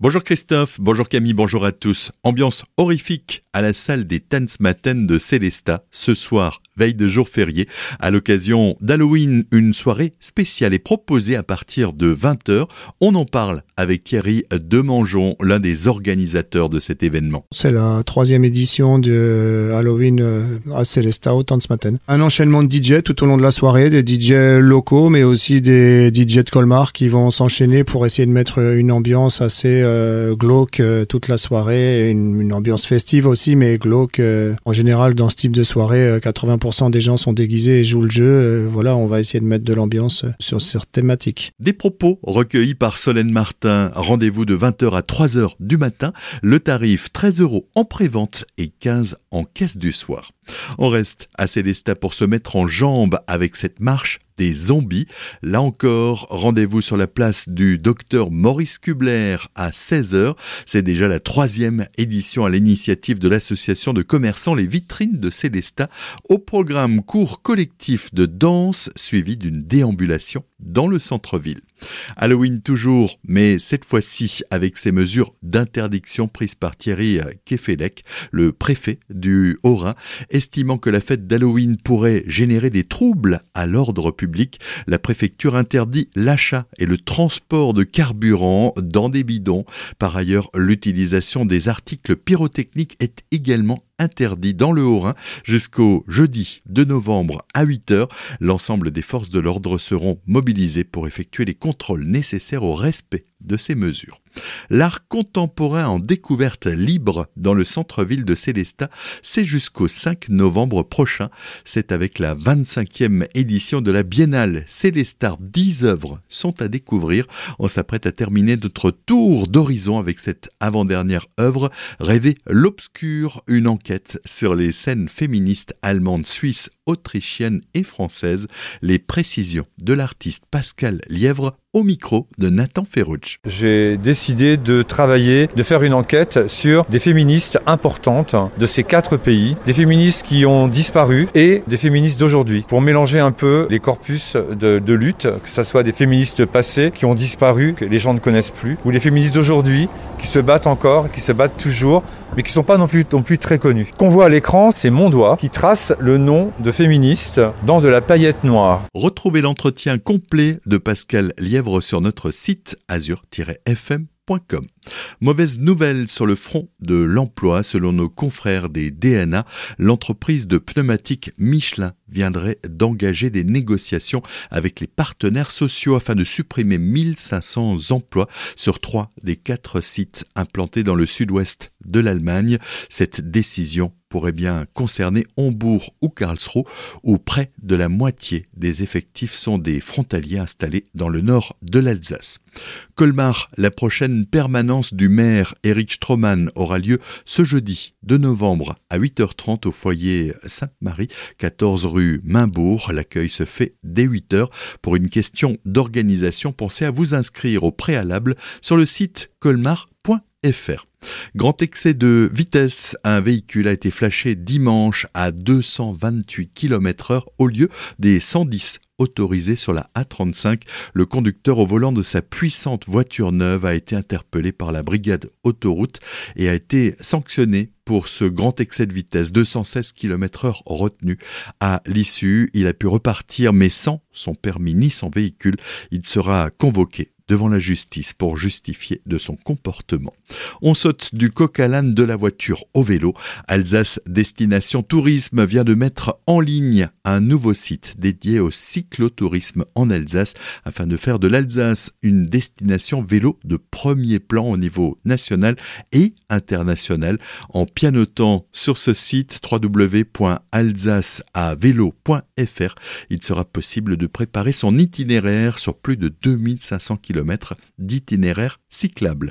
Bonjour Christophe, bonjour Camille, bonjour à tous. Ambiance horrifique à la salle des Tanzmatten de Célesta ce soir, veille de jour férié. À l'occasion d'Halloween, une soirée spéciale est proposée à partir de 20h. On en parle avec Thierry Demangeon, l'un des organisateurs de cet événement. C'est la troisième édition de Halloween euh, à Célesta au Tanzmatten. Un enchaînement de DJ tout au long de la soirée, des DJ locaux mais aussi des DJ de Colmar qui vont s'enchaîner pour essayer de mettre une ambiance assez euh, glauque euh, toute la soirée, une, ambiance festive aussi, mais glauque. Euh, en général, dans ce type de soirée, 80% des gens sont déguisés et jouent le jeu. voilà, on va essayer de mettre de l'ambiance sur cette thématique. Des propos recueillis par Solène Martin. Rendez-vous de 20h à 3h du matin. Le tarif 13 euros en prévente et 15 en caisse du soir. On reste à Célestat pour se mettre en jambe avec cette marche des zombies. Là encore, rendez-vous sur la place du docteur Maurice Kubler à 16h. C'est déjà la troisième édition à l'initiative de l'association de commerçants Les Vitrines de Célestat au programme cours collectif de danse suivi d'une déambulation dans le centre-ville. Halloween toujours, mais cette fois-ci avec ces mesures d'interdiction prises par Thierry Kefelec, le préfet du Haut-Rhin, estimant que la fête d'Halloween pourrait générer des troubles à l'ordre public, la préfecture interdit l'achat et le transport de carburant dans des bidons. Par ailleurs, l'utilisation des articles pyrotechniques est également interdit dans le Haut-Rhin jusqu'au jeudi 2 novembre à 8h. L'ensemble des forces de l'ordre seront mobilisées pour effectuer les contrôles nécessaires au respect de ces mesures. L'art contemporain en découverte libre dans le centre-ville de Célestat, c'est jusqu'au 5 novembre prochain. C'est avec la 25e édition de la Biennale Célestar. 10 œuvres sont à découvrir. On s'apprête à terminer notre tour d'horizon avec cette avant-dernière œuvre, Rêver l'obscur, une enquête sur les scènes féministes allemandes, suisses, autrichiennes et françaises. Les précisions de l'artiste Pascal Lièvre au micro de Nathan Ferrucci. J'ai décidé de travailler, de faire une enquête sur des féministes importantes de ces quatre pays, des féministes qui ont disparu et des féministes d'aujourd'hui, pour mélanger un peu les corpus de, de lutte, que ce soit des féministes passés qui ont disparu, que les gens ne connaissent plus, ou les féministes d'aujourd'hui qui se battent encore, qui se battent toujours mais qui ne sont pas non plus, très connus. Qu'on voit à l'écran, c'est mon doigt qui trace le nom de féministe dans de la paillette noire. Retrouvez l'entretien complet de Pascal Lièvre sur notre site azur-fm Mauvaise nouvelle sur le front de l'emploi, selon nos confrères des DNA, l'entreprise de pneumatiques Michelin viendrait d'engager des négociations avec les partenaires sociaux afin de supprimer 1500 emplois sur trois des quatre sites implantés dans le sud-ouest de l'Allemagne. Cette décision pourrait bien concerner Hombourg ou Karlsruhe, où près de la moitié des effectifs sont des frontaliers installés dans le nord de l'Alsace. Colmar, la prochaine permanence du maire Eric Stroman aura lieu ce jeudi 2 novembre à 8h30 au foyer Sainte-Marie, 14 rue Mainbourg. L'accueil se fait dès 8h. Pour une question d'organisation, pensez à vous inscrire au préalable sur le site Grand excès de vitesse, un véhicule a été flashé dimanche à 228 km h au lieu des 110 autorisés sur la A35. Le conducteur au volant de sa puissante voiture neuve a été interpellé par la brigade autoroute et a été sanctionné pour ce grand excès de vitesse, 216 km h retenu. À l'issue, il a pu repartir mais sans son permis ni son véhicule. Il sera convoqué devant la justice pour justifier de son comportement. On saute du coq à l'âne de la voiture au vélo. Alsace Destination Tourisme vient de mettre en ligne un nouveau site dédié au cyclotourisme en Alsace afin de faire de l'Alsace une destination vélo de premier plan au niveau national et international. En pianotant sur ce site www.alsaceavélo.fr, il sera possible de préparer son itinéraire sur plus de 2500 d'itinéraire cyclable.